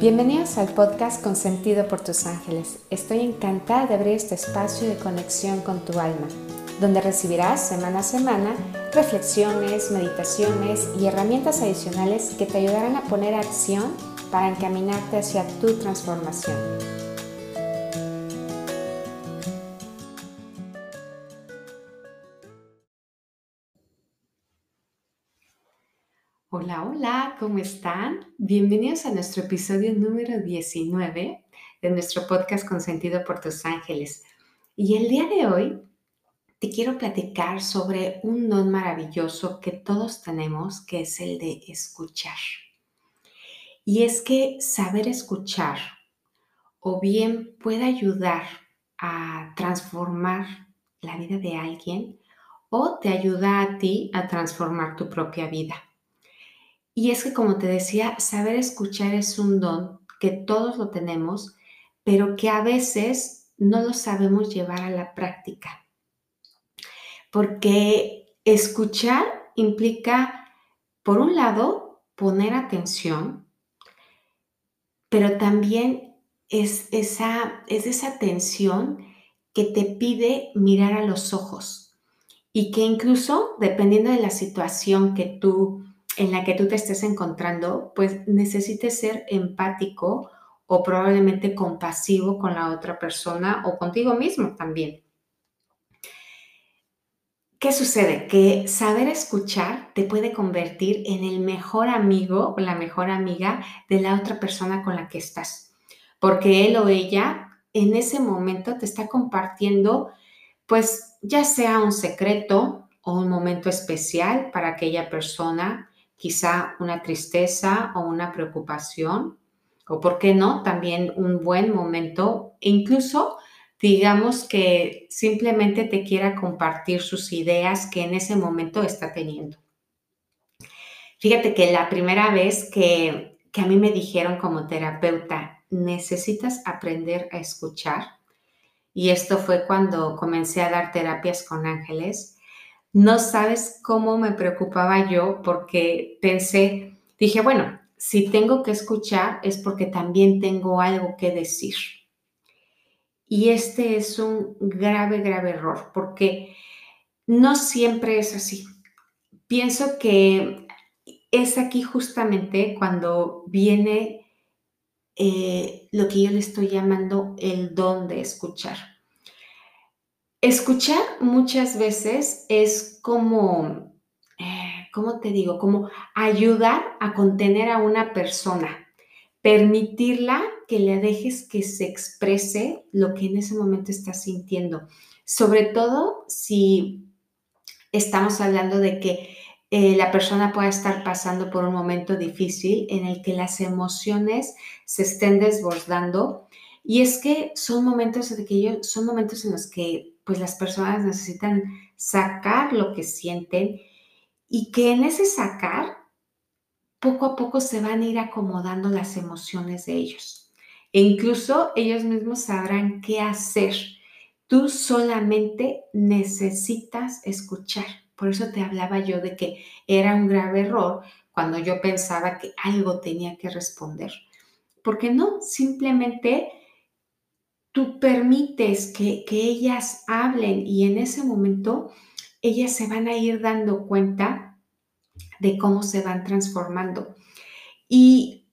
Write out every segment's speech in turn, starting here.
Bienvenidos al podcast Consentido por tus ángeles. Estoy encantada de abrir este espacio de conexión con tu alma, donde recibirás semana a semana reflexiones, meditaciones y herramientas adicionales que te ayudarán a poner acción para encaminarte hacia tu transformación. Hola, hola, ¿cómo están? Bienvenidos a nuestro episodio número 19 de nuestro podcast Consentido por tus ángeles. Y el día de hoy te quiero platicar sobre un don maravilloso que todos tenemos, que es el de escuchar. Y es que saber escuchar o bien puede ayudar a transformar la vida de alguien o te ayuda a ti a transformar tu propia vida. Y es que, como te decía, saber escuchar es un don que todos lo tenemos, pero que a veces no lo sabemos llevar a la práctica. Porque escuchar implica, por un lado, poner atención, pero también es esa, es esa atención que te pide mirar a los ojos y que incluso, dependiendo de la situación que tú en la que tú te estés encontrando, pues necesites ser empático o probablemente compasivo con la otra persona o contigo mismo también. ¿Qué sucede? Que saber escuchar te puede convertir en el mejor amigo o la mejor amiga de la otra persona con la que estás, porque él o ella en ese momento te está compartiendo, pues ya sea un secreto o un momento especial para aquella persona, quizá una tristeza o una preocupación, o por qué no, también un buen momento, incluso digamos que simplemente te quiera compartir sus ideas que en ese momento está teniendo. Fíjate que la primera vez que, que a mí me dijeron como terapeuta, necesitas aprender a escuchar, y esto fue cuando comencé a dar terapias con ángeles, no sabes cómo me preocupaba yo porque pensé, dije, bueno, si tengo que escuchar es porque también tengo algo que decir. Y este es un grave, grave error porque no siempre es así. Pienso que es aquí justamente cuando viene eh, lo que yo le estoy llamando el don de escuchar. Escuchar muchas veces es como, eh, ¿cómo te digo? Como ayudar a contener a una persona, permitirla que le dejes que se exprese lo que en ese momento está sintiendo. Sobre todo si estamos hablando de que eh, la persona pueda estar pasando por un momento difícil en el que las emociones se estén desbordando. Y es que son momentos, que son momentos en los que pues las personas necesitan sacar lo que sienten y que en ese sacar poco a poco se van a ir acomodando las emociones de ellos. E incluso ellos mismos sabrán qué hacer. Tú solamente necesitas escuchar. Por eso te hablaba yo de que era un grave error cuando yo pensaba que algo tenía que responder. Porque no, simplemente tú permites que, ellas hablen y en ese momento ellas se van a ir dando cuenta de cómo se van transformando. Y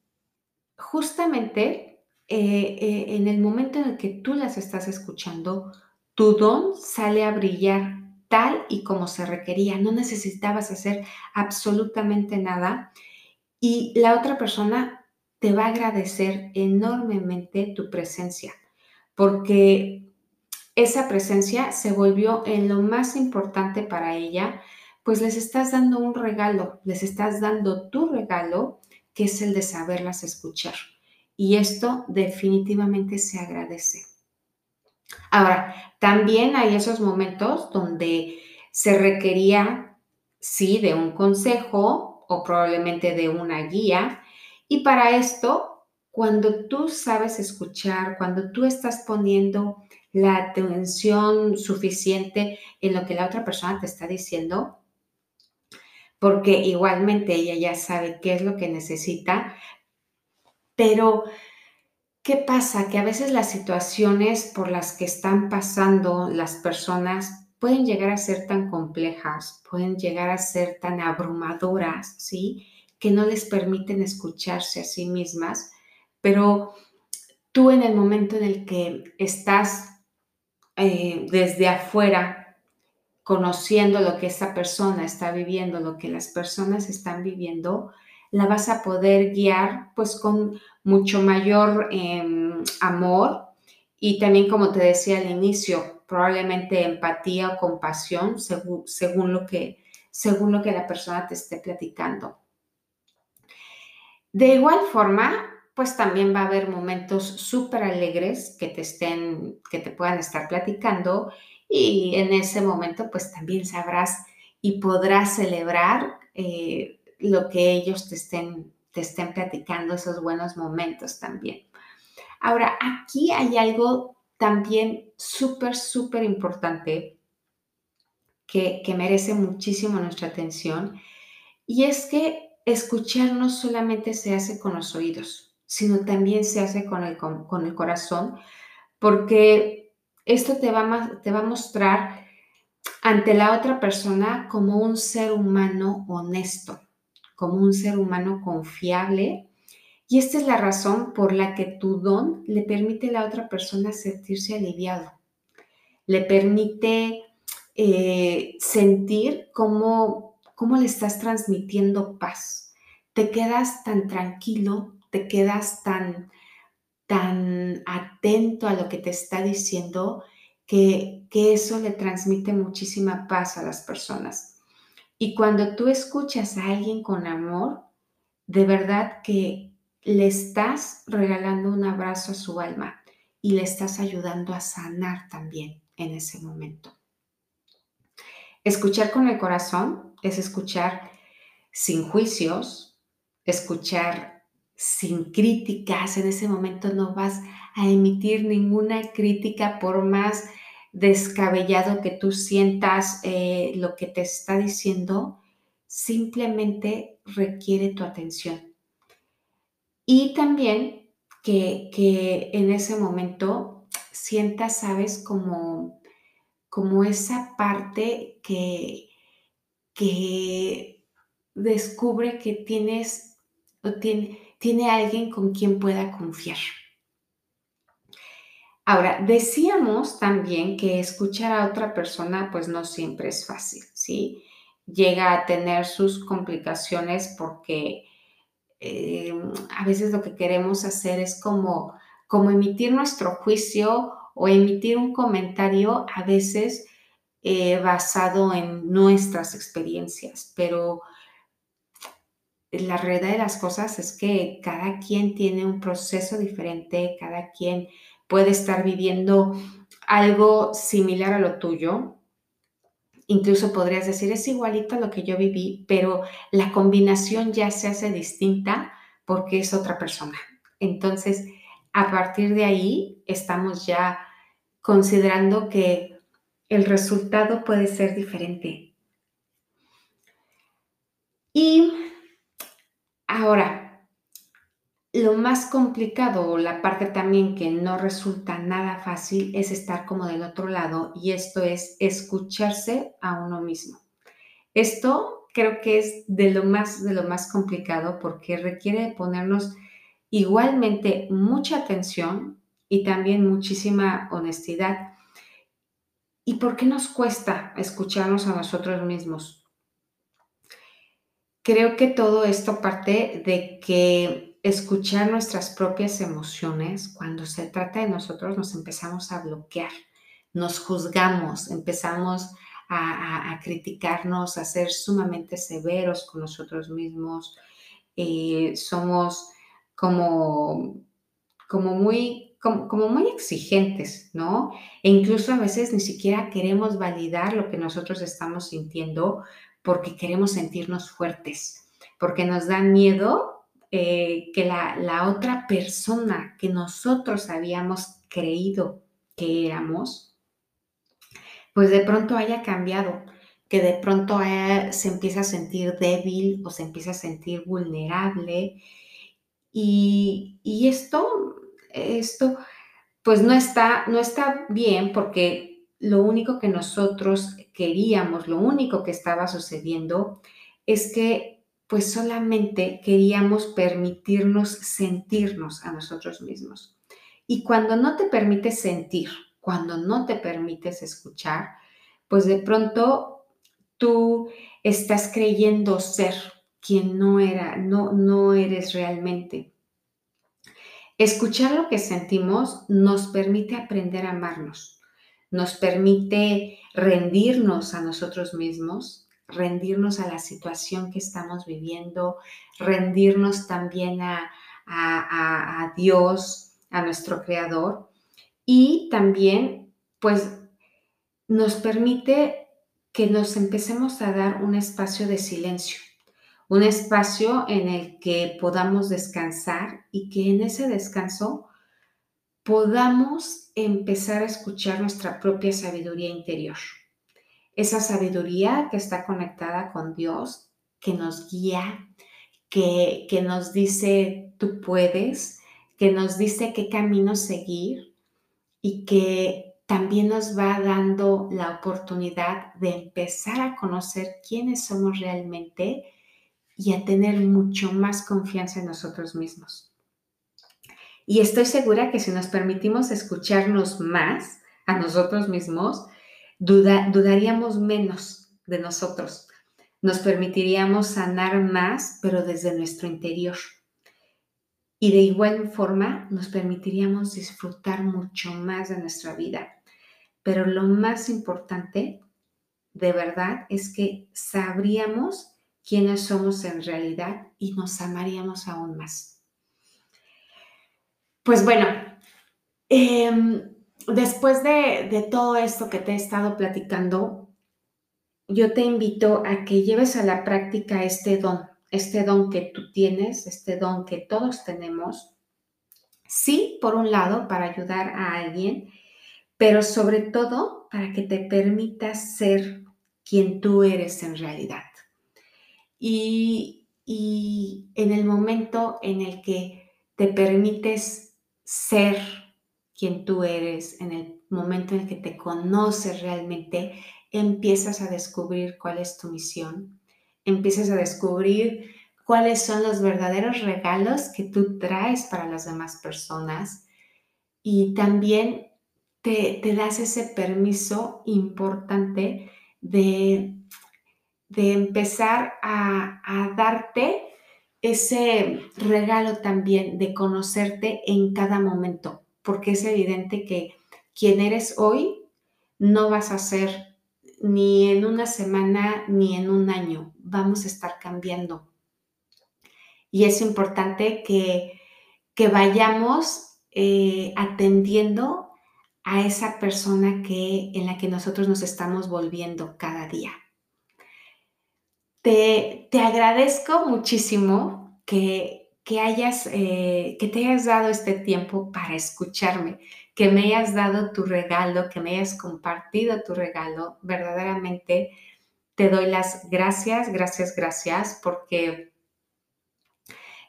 justamente eh, eh, en el momento en el que tú las estás escuchando, tu don sale a brillar tal y como se requería. No necesitabas hacer absolutamente nada y la otra persona te va a agradecer enormemente tu presencia porque esa presencia se volvió en lo más importante para ella, pues les estás dando un regalo, les estás dando tu regalo, que es el de saberlas escuchar. Y esto definitivamente se agradece. Ahora, también hay esos momentos donde se requería, sí, de un consejo o probablemente de una guía. Y para esto cuando tú sabes escuchar, cuando tú estás poniendo la atención suficiente en lo que la otra persona te está diciendo, porque igualmente ella ya sabe qué es lo que necesita, Pero, ¿qué pasa? Que a veces las situaciones por las que están pasando las personas pueden llegar a ser tan complejas, pueden llegar a ser tan abrumadoras, ¿sí? Que no les permiten escucharse a sí mismas, pero tú en el momento en el que estás eh, desde afuera, conociendo lo que esa persona está viviendo, lo que las personas están viviendo, la vas a poder guiar pues con mucho mayor em, amor y también como te decía al inicio, probablemente empatía o compasión según, según, lo que, según lo que la persona te esté platicando. De igual forma, pues también va a haber momentos súper alegres que te estén, que te puedan estar platicando y en ese momento pues también sabrás y podrás celebrar eh, lo que ellos te estén, te estén platicando, esos buenos momentos también. Ahora, aquí hay algo también súper, súper importante que, que merece muchísimo nuestra atención y es que escuchar no solamente se hace con los oídos, sino también se hace con el, con, el corazón, porque esto te va, te va a mostrar ante la otra persona como un ser humano honesto, como un ser humano confiable. Y esta es la razón por la que tu don le permite a la otra persona sentirse aliviado, le permite eh, sentir cómo, cómo le estás transmitiendo paz. Te quedas tan tranquilo, te quedas tan, tan atento a lo que te está diciendo que, que eso le transmite muchísima paz a las personas. Y cuando tú escuchas a alguien con amor, de verdad que le estás regalando un abrazo a su alma y le estás ayudando a sanar también en ese momento. Escuchar con el corazón es escuchar sin juicios, escuchar sin críticas, en ese momento no vas a emitir ninguna crítica por más descabellado que tú sientas eh, lo que te está diciendo, simplemente requiere tu atención. Y también que, que en ese momento sientas, sabes, como, como esa parte que, que descubre que tienes, o tiene, tiene alguien con quien pueda confiar. Ahora, decíamos también que escuchar a otra persona pues no siempre es fácil, ¿sí? Llega a tener sus complicaciones porque eh, a veces lo que queremos hacer es como, como emitir nuestro juicio o emitir un comentario a veces eh, basado en nuestras experiencias, pero la realidad de las cosas es que cada quien tiene un proceso diferente, cada quien puede estar viviendo algo similar a lo tuyo. Incluso podrías decir, es igualito a lo que yo viví, pero la combinación ya se hace distinta porque es otra persona. Entonces, a partir de ahí, estamos ya considerando que el resultado puede ser diferente. Y Ahora, lo más complicado o la parte también que no resulta nada fácil es estar como del otro lado y esto es escucharse a uno mismo. Esto creo que es de lo más de lo más complicado porque requiere ponernos igualmente mucha atención y también muchísima honestidad. ¿Y por qué nos cuesta escucharnos a nosotros mismos? Creo que todo esto parte de que escuchar nuestras propias emociones, cuando se trata de nosotros, nos empezamos a bloquear, nos juzgamos, empezamos a, criticarnos, a ser sumamente severos con nosotros mismos, eh, somos como, como muy como, como, muy exigentes, ¿no? E incluso a veces ni siquiera queremos validar lo que nosotros estamos sintiendo porque queremos sentirnos fuertes, porque nos da miedo eh, que la, la otra persona que nosotros habíamos creído que éramos, pues de pronto haya cambiado, que de pronto se empieza a sentir débil o se empieza a sentir vulnerable. Y, y esto, esto, pues no está, no está bien porque lo único que nosotros queríamos, lo único que estaba sucediendo es que pues solamente queríamos permitirnos sentirnos a nosotros mismos. Y cuando no te permites sentir, cuando no te permites escuchar, pues de pronto tú estás creyendo ser quien no era, no, no eres realmente. Escuchar lo que sentimos nos permite aprender a amarnos, nos permite rendirnos a nosotros mismos, rendirnos a la situación que estamos viviendo, rendirnos también a, a Dios, a nuestro Creador. Y también pues nos permite que nos empecemos a dar un espacio de silencio, un espacio en el que podamos descansar y que en ese descanso podamos empezar a escuchar nuestra propia sabiduría interior. Esa sabiduría que está conectada con Dios, que nos guía, que, que nos dice tú puedes, que nos dice qué camino seguir y que también nos va dando la oportunidad de empezar a conocer quiénes somos realmente y a tener mucho más confianza en nosotros mismos. Y estoy segura que si nos permitimos escucharnos más a nosotros mismos, dudaríamos menos de nosotros. Nos permitiríamos sanar más, pero desde nuestro interior. Y de igual forma nos permitiríamos disfrutar mucho más de nuestra vida. Pero lo más importante, de verdad, es que sabríamos quiénes somos en realidad y nos amaríamos aún más. Pues bueno, em, después de, todo esto que te he estado platicando, yo te invito a que lleves a la práctica este don este don que tú tienes, este don que todos tenemos, sí, por un lado, para ayudar a alguien, pero sobre todo para que te permitas ser quien tú eres en realidad. Y, y en el momento en el que te permites ser quien tú eres, en el momento en el que te conoces realmente, empiezas a descubrir cuál es tu misión, empieces a descubrir cuáles son los verdaderos regalos que tú traes para las demás personas y también te, das ese permiso importante de, de empezar a, a darte ese regalo también de conocerte en cada momento, porque es evidente que quien eres hoy no vas a ser ni en una semana ni en un año. Vamos a estar cambiando. Y es importante que, que vayamos eh, atendiendo a esa persona que, en la que nosotros nos estamos volviendo cada día. Te, agradezco muchísimo que, que, hayas, eh, que te hayas dado este tiempo para escucharme que me hayas dado tu regalo, que me hayas compartido tu regalo. Verdaderamente te doy las gracias, gracias, gracias, porque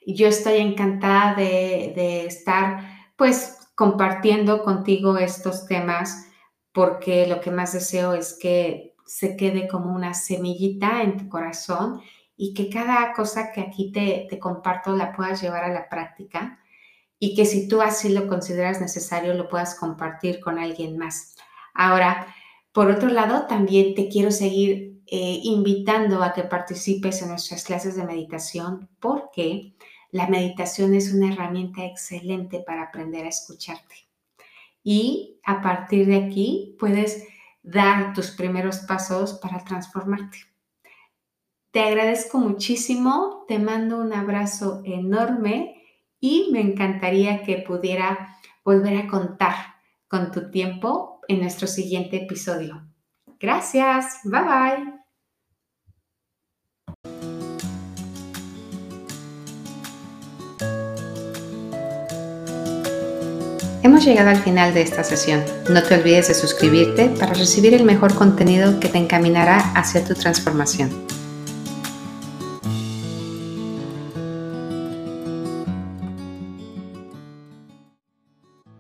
yo estoy encantada de, estar pues compartiendo contigo estos temas porque lo que más deseo es que se quede como una semillita en tu corazón y que cada cosa que aquí te, te comparto la puedas llevar a la práctica y que si tú así lo consideras necesario lo puedas compartir con alguien más. Ahora, por otro lado, también te quiero seguir eh, invitando a que participes en nuestras clases de meditación porque la meditación es una herramienta excelente para aprender a escucharte. Y a partir de aquí puedes dar tus primeros pasos para transformarte. Te agradezco muchísimo, te mando un abrazo enorme y me encantaría que pudiera volver a contar con tu tiempo en nuestro siguiente episodio. Gracias, bye bye. Hemos llegado al final de esta sesión. No te olvides de suscribirte para recibir el mejor contenido que te encaminará hacia tu transformación.